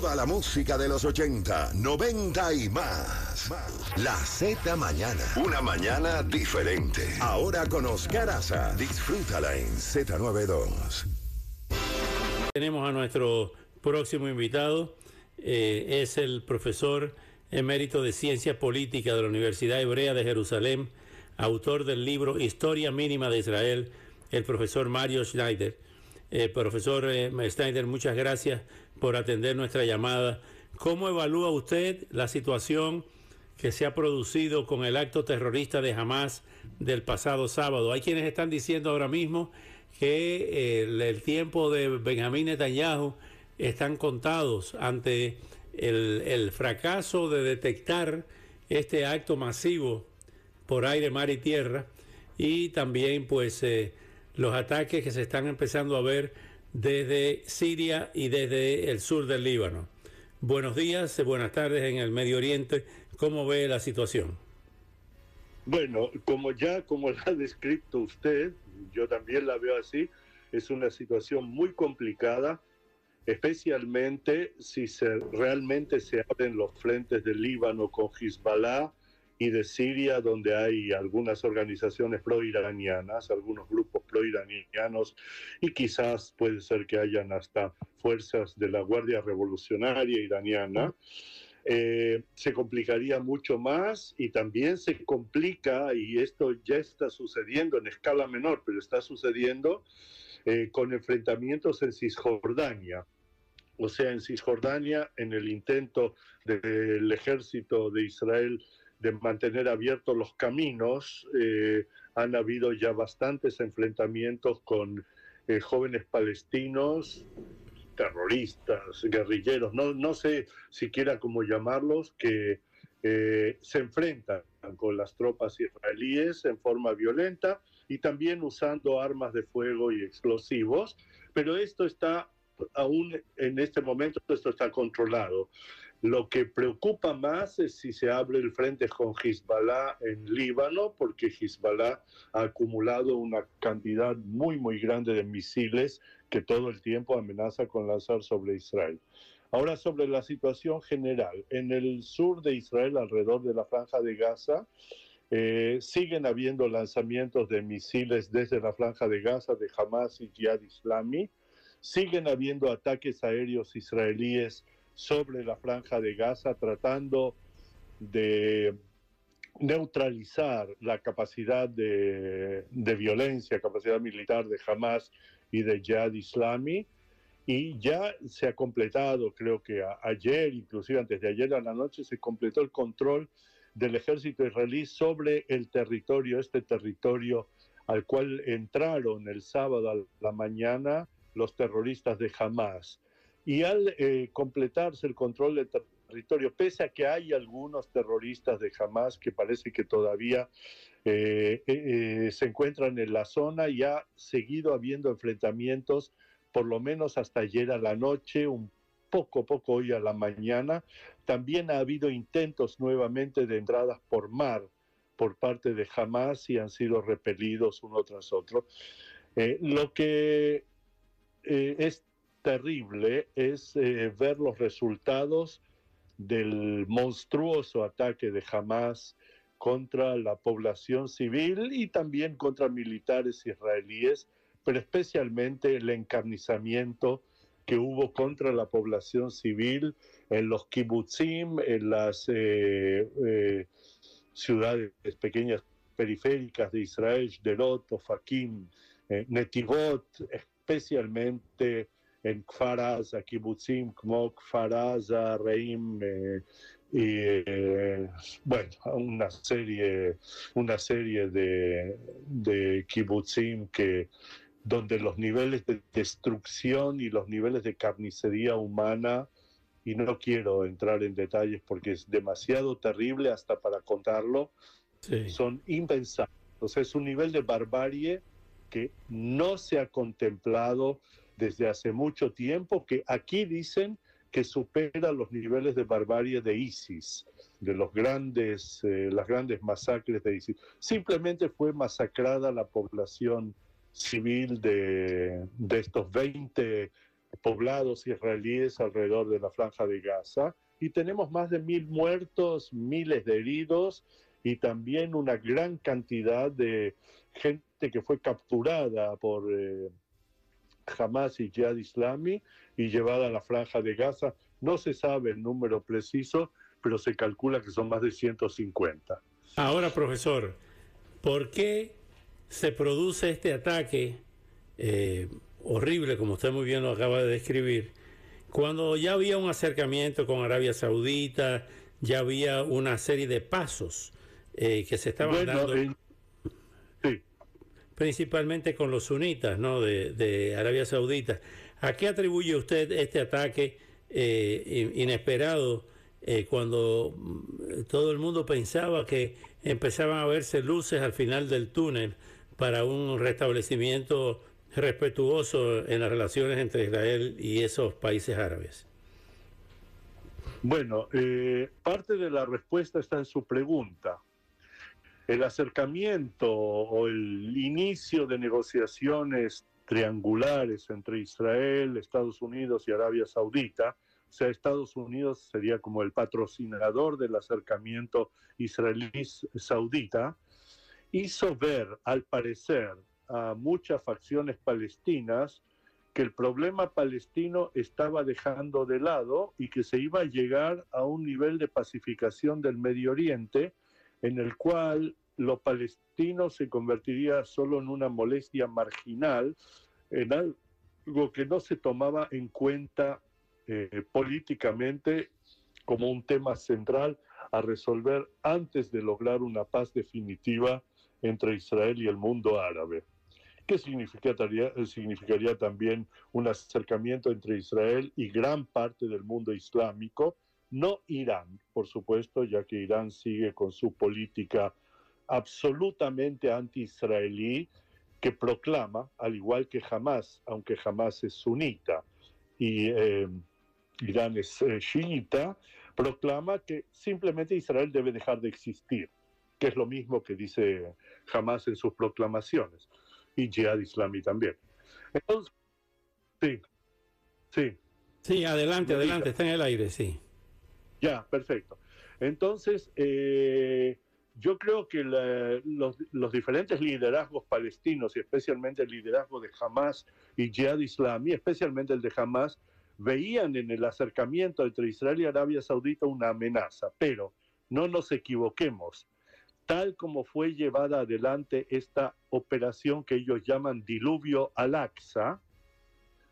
Toda la música de los 80, 90 y más. La Z Mañana, una mañana diferente. Ahora con Oscar Aza, disfrútala en Z92. Tenemos a nuestro próximo invitado, eh, es el profesor emérito de Ciencia Política de la Universidad Hebrea de Jerusalén, autor del libro Historia Mínima de Israel, el profesor Mario Schneider. Eh, profesor eh, Schneider, muchas gracias por atender nuestra llamada. ¿Cómo evalúa usted la situación que se ha producido con el acto terrorista de Hamas del pasado sábado? Hay quienes están diciendo ahora mismo que eh, el, tiempo de Benjamín Netanyahu están contados ante el, fracaso de detectar este acto masivo por aire, mar y tierra y también pues los ataques que se están empezando a ver desde Siria y desde el sur del Líbano. Buenos días, buenas tardes en el Medio Oriente. ¿Cómo ve la situación? Bueno, como ya como la ha descrito usted, yo también la veo así, es una situación muy complicada, especialmente si se, realmente se abren los frentes del Líbano con Hezbollah y de Siria, donde hay algunas organizaciones pro-iranianas, algunos grupos pro-iranianos, y quizás puede ser que hayan hasta fuerzas de la Guardia Revolucionaria iraniana. Eh, se complicaría mucho más y también se complica, y esto ya está sucediendo en escala menor, pero está sucediendo eh, con enfrentamientos en Cisjordania. O sea, en Cisjordania, en el intento del ejército de Israel de mantener abiertos los caminos. Eh, han habido ya bastantes enfrentamientos con eh, jóvenes palestinos, terroristas, guerrilleros, no, no sé siquiera cómo llamarlos, que eh, se enfrentan con las tropas israelíes en forma violenta y también usando armas de fuego y explosivos, pero esto está aún en este momento, esto está controlado. Lo que preocupa más es si se abre el frente con Hezbollah en Líbano, porque Hezbollah ha acumulado una cantidad muy, muy grande de misiles que todo el tiempo amenaza con lanzar sobre Israel. Ahora sobre la situación general. En el sur de Israel, alrededor de la franja de Gaza, eh, siguen habiendo lanzamientos de misiles desde la franja de Gaza de Hamas y Jihad Islami. Siguen habiendo ataques aéreos israelíes sobre la franja de Gaza, tratando de neutralizar la capacidad de, violencia, capacidad militar de Hamas y de Jihad Islami. Y ya se ha completado, creo que ayer, inclusive antes de ayer a la noche, se completó el control del ejército israelí sobre el territorio, este territorio al cual entraron el sábado a la mañana los terroristas de Hamas y al eh, completarse el control del territorio, pese a que hay algunos terroristas de Hamas que parece que todavía eh, eh, se encuentran en la zona y ha seguido habiendo enfrentamientos, por lo menos hasta ayer a la noche, un poco, poco hoy a la mañana. También ha habido intentos nuevamente de entradas por mar por parte de Hamas y han sido repelidos uno tras otro. lo que es terrible es eh, ver los resultados del monstruoso ataque de Hamas contra la población civil y también contra militares israelíes, pero especialmente el encarnizamiento que hubo contra la población civil en los kibbutzim, en las eh, eh, ciudades pequeñas periféricas de Israel, Derot, Ofakim, Netivot, especialmente en Kfaraza, Kibbutzim, como Kfaraza, Reim, eh, y eh, bueno, una serie, una serie de, de kibbutzim que donde los niveles de destrucción y los niveles de carnicería humana, y no quiero entrar en detalles porque es demasiado terrible hasta para contarlo, son impensables. O sea, es un nivel de barbarie que no se ha contemplado desde hace mucho tiempo, que aquí dicen que supera los niveles de barbarie de ISIS, de los grandes, eh, las grandes masacres de ISIS. Simplemente fue masacrada la población civil de, de estos 20 poblados israelíes alrededor de la franja de Gaza y tenemos más de mil muertos, miles de heridos y también una gran cantidad de gente que fue capturada por eh, Hamas y Jihad Islami y llevada a la franja de Gaza. No se sabe el número preciso, pero se calcula que son más de 150. Ahora, profesor, ¿por qué se produce este ataque eh, horrible, como usted muy bien lo acaba de describir, cuando ya había un acercamiento con Arabia Saudita, ya había una serie de pasos eh, que se estaban dando, principalmente con los sunitas ¿no? de, Arabia Saudita. ¿A qué atribuye usted este ataque eh, inesperado eh, cuando mm, todo el mundo pensaba que empezaban a verse luces al final del túnel para un restablecimiento respetuoso en las relaciones entre Israel y esos países árabes? Bueno, eh, parte de la respuesta está en su pregunta. El acercamiento o el inicio de negociaciones triangulares entre Israel, Estados Unidos y Arabia Saudita, o sea, Estados Unidos sería como el patrocinador del acercamiento israelí-saudita, hizo ver, al parecer, a muchas facciones palestinas que el problema palestino estaba dejando de lado y que se iba a llegar a un nivel de pacificación del Medio Oriente en el cual lo palestino se convertiría solo en una molestia marginal, en algo que no se tomaba en cuenta eh, políticamente como un tema central a resolver antes de lograr una paz definitiva entre Israel y el mundo árabe. Significaría, significaría también un acercamiento entre Israel y gran parte del mundo islámico, no Irán, por supuesto, ya que Irán sigue con su política absolutamente anti-israelí que proclama, al igual que Hamas, aunque Hamas es sunita y eh, Irán es eh, chiita, proclama que simplemente Israel debe dejar de existir, que es lo mismo que dice Hamas en sus proclamaciones y Jihad Islami también. Entonces, sí, sí. Sí, adelante, adelante, está en el aire, sí. Ya, perfecto. Entonces, eh, yo creo que los, los, diferentes liderazgos palestinos, y especialmente el liderazgo de Hamas y Jihad Islami, especialmente el de Hamas, veían en el acercamiento entre Israel y Arabia Saudita una amenaza. Pero no nos equivoquemos, tal como fue llevada adelante esta operación que ellos llaman diluvio al-Aqsa,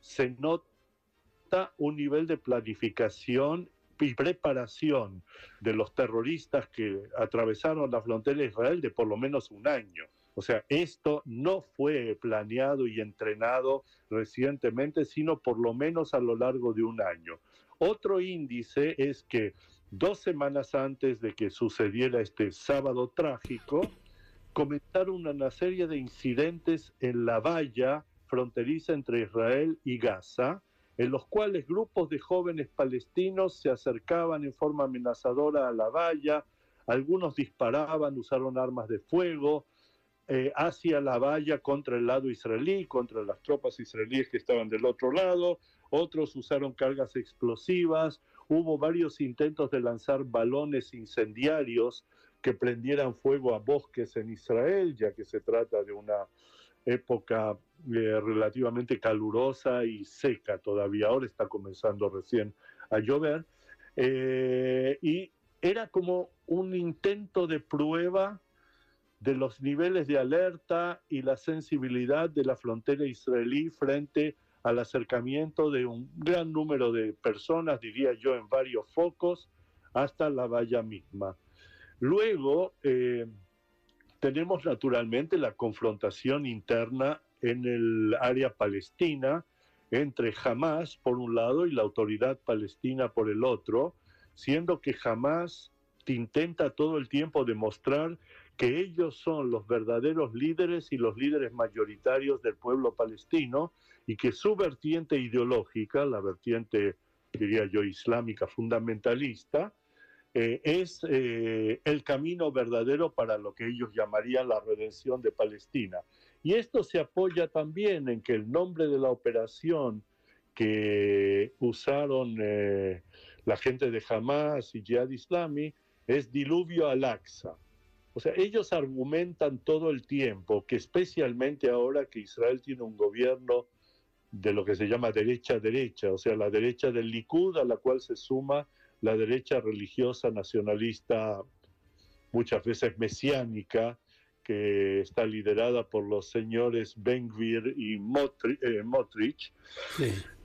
se nota un nivel de planificación y preparación de los terroristas que atravesaron la frontera de Israel de por lo menos un año. O sea, esto no fue planeado y entrenado recientemente, sino por lo menos a lo largo de un año. Otro índice es que dos semanas antes de que sucediera este sábado trágico, comenzaron una serie de incidentes en la valla fronteriza entre Israel y Gaza, en los cuales grupos de jóvenes palestinos se acercaban en forma amenazadora a la valla, algunos disparaban, usaron armas de fuego eh, hacia la valla contra el lado israelí, contra las tropas israelíes que estaban del otro lado, otros usaron cargas explosivas, hubo varios intentos de lanzar balones incendiarios que prendieran fuego a bosques en Israel, ya que se trata de una época eh, relativamente calurosa y seca todavía. Ahora está comenzando recién a llover. Eh, y era como un intento de prueba de los niveles de alerta y la sensibilidad de la frontera israelí frente al acercamiento de un gran número de personas, diría yo, en varios focos, hasta la valla misma. Luego eh, tenemos naturalmente la confrontación interna en el área palestina entre Hamas por un lado y la autoridad palestina por el otro, siendo que Hamas intenta todo el tiempo demostrar que ellos son los verdaderos líderes y los líderes mayoritarios del pueblo palestino y que su vertiente ideológica, la vertiente, diría yo, islámica fundamentalista, eh, es eh, el camino verdadero para lo que ellos llamarían la redención de Palestina. Y esto se apoya también en que el nombre de la operación que usaron eh, la gente de Hamas y Jihad Islami es diluvio al-Aqsa. O sea, ellos argumentan todo el tiempo que especialmente ahora que Israel tiene un gobierno de lo que se llama derecha-derecha, o sea, la derecha del Likud a la cual se suma la derecha religiosa nacionalista, muchas veces mesiánica, que está liderada por los señores Ben-Gvir y eh, Motrich.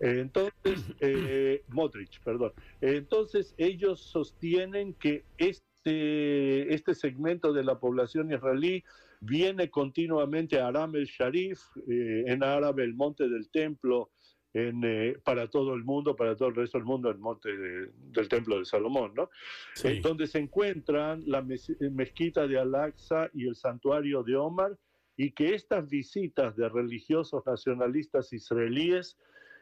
Entonces, eh, Motrich, perdón. Entonces, ellos sostienen que este este, este, segmento de la población israelí viene continuamente a Aram el Sharif, eh, en árabe el monte del templo, en, eh, para todo el mundo, para todo el resto del mundo, el monte del templo de Salomón, ¿no? donde se encuentran la mezquita de Al-Aqsa y el santuario de Omar, y que estas visitas de religiosos nacionalistas israelíes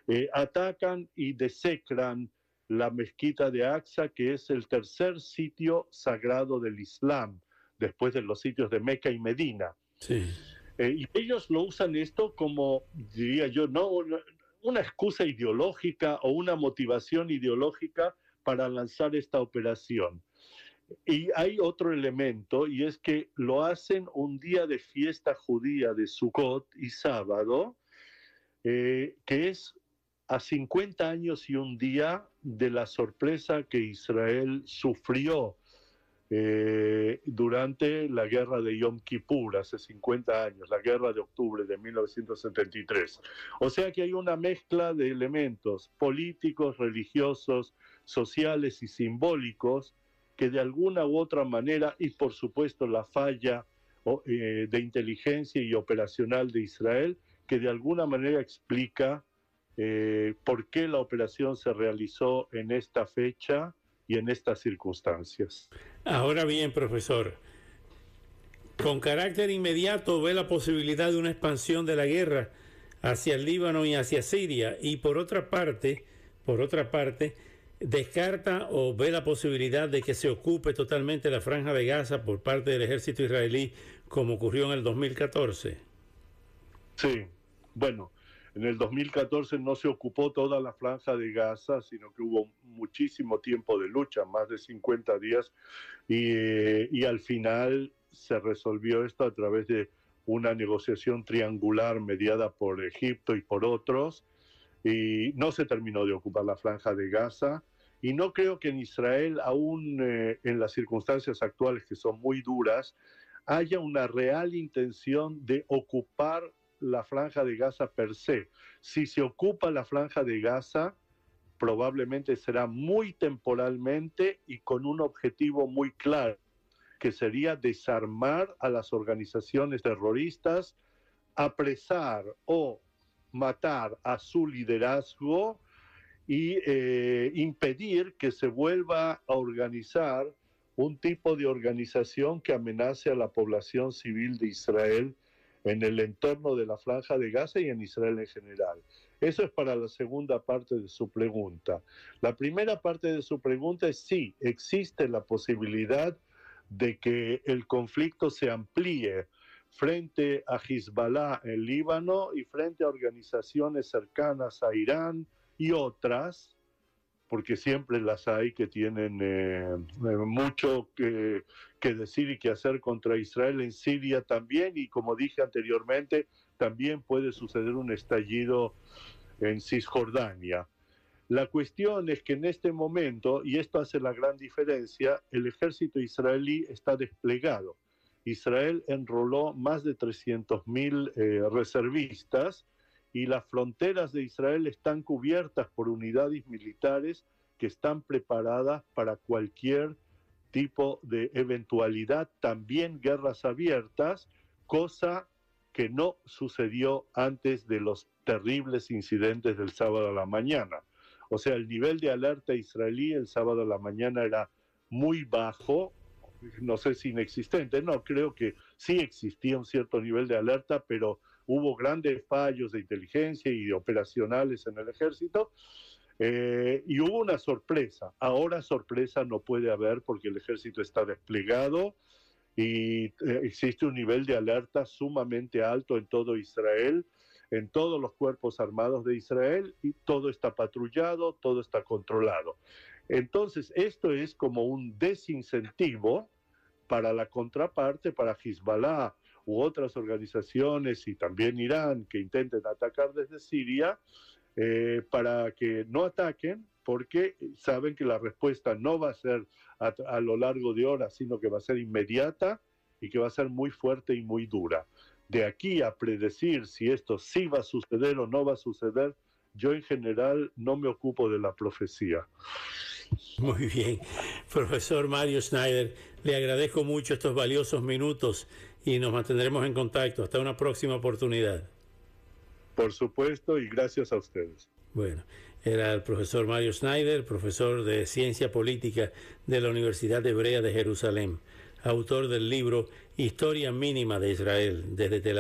eh, atacan y desecran la mezquita de Aqsa, que es el tercer sitio sagrado del Islam, después de los sitios de Meca y Medina. Sí. Eh, y ellos lo usan esto como, diría yo, no una, excusa ideológica o una motivación ideológica para lanzar esta operación. Y hay otro elemento, y es que lo hacen un día de fiesta judía de Sukkot y sábado, eh, que es a 50 años y un día de la sorpresa que Israel sufrió eh, durante la guerra de Yom Kippur, hace 50 años, la guerra de octubre de 1973. O sea que hay una mezcla de elementos políticos, religiosos, sociales y simbólicos que de alguna u otra manera, y por supuesto la falla eh, de inteligencia y operacional de Israel, que de alguna manera explica eh, por qué la operación se realizó en esta fecha y en estas circunstancias. Ahora bien, profesor, con carácter inmediato ve la posibilidad de una expansión de la guerra hacia el Líbano y hacia Siria y por otra parte, por otra parte, descarta o ve la posibilidad de que se ocupe totalmente la franja de Gaza por parte del ejército israelí como ocurrió en el 2014. Sí, bueno, en el 2014 no se ocupó toda la franja de Gaza, sino que hubo muchísimo tiempo de lucha, más de 50 días, y, al final se resolvió esto a través de una negociación triangular mediada por Egipto y por otros, y no se terminó de ocupar la franja de Gaza. Y no creo que en Israel, aún eh, en las circunstancias actuales que son muy duras, haya una real intención de ocupar la franja de Gaza per se. Si se ocupa la franja de Gaza, probablemente será muy temporalmente y con un objetivo muy claro, que sería desarmar a las organizaciones terroristas, apresar o matar a su liderazgo y eh, impedir que se vuelva a organizar un tipo de organización que amenace a la población civil de Israel en el entorno de la franja de Gaza y en Israel en general. Eso es para la segunda parte de su pregunta. La primera parte de su pregunta es sí, existe la posibilidad de que el conflicto se amplíe frente a Hezbollah en Líbano y frente a organizaciones cercanas a Irán y otras porque siempre las hay que tienen eh, eh, mucho que, decir y que hacer contra Israel en Siria también, y como dije anteriormente, también puede suceder un estallido en Cisjordania. La cuestión es que en este momento, y esto hace la gran diferencia, el ejército israelí está desplegado. Israel enroló más de 300.000 eh, reservistas y las fronteras de Israel están cubiertas por unidades militares que están preparadas para cualquier tipo de eventualidad, también guerras abiertas, cosa que no sucedió antes de los terribles incidentes del sábado a la mañana. O sea, el nivel de alerta israelí el sábado a la mañana era muy bajo, no sé si inexistente, no, creo que sí existía un cierto nivel de alerta, pero hubo grandes fallos de inteligencia y operacionales en el ejército. Eh, y hubo una sorpresa. Ahora sorpresa no puede haber porque el ejército está desplegado y eh, existe un nivel de alerta sumamente alto en todo Israel, en todos los cuerpos armados de Israel y todo está patrullado, todo está controlado. Entonces, esto es como un desincentivo para la contraparte, para Hezbollah u otras organizaciones y también Irán que intenten atacar desde Siria, eh, para que no ataquen, porque saben que la respuesta no va a ser a, a, lo largo de horas, sino que va a ser inmediata y que va a ser muy fuerte y muy dura. De aquí a predecir si esto sí va a suceder o no va a suceder, yo en general no me ocupo de la profecía. Muy bien. Profesor Mario Schneider, le agradezco mucho estos valiosos minutos y nos mantendremos en contacto. Hasta una próxima oportunidad. Por supuesto y gracias a ustedes. Bueno, era el profesor Mario Schneider, profesor de Ciencia Política de la Universidad Hebrea de Jerusalén, autor del libro Historia Mínima de Israel desde Tel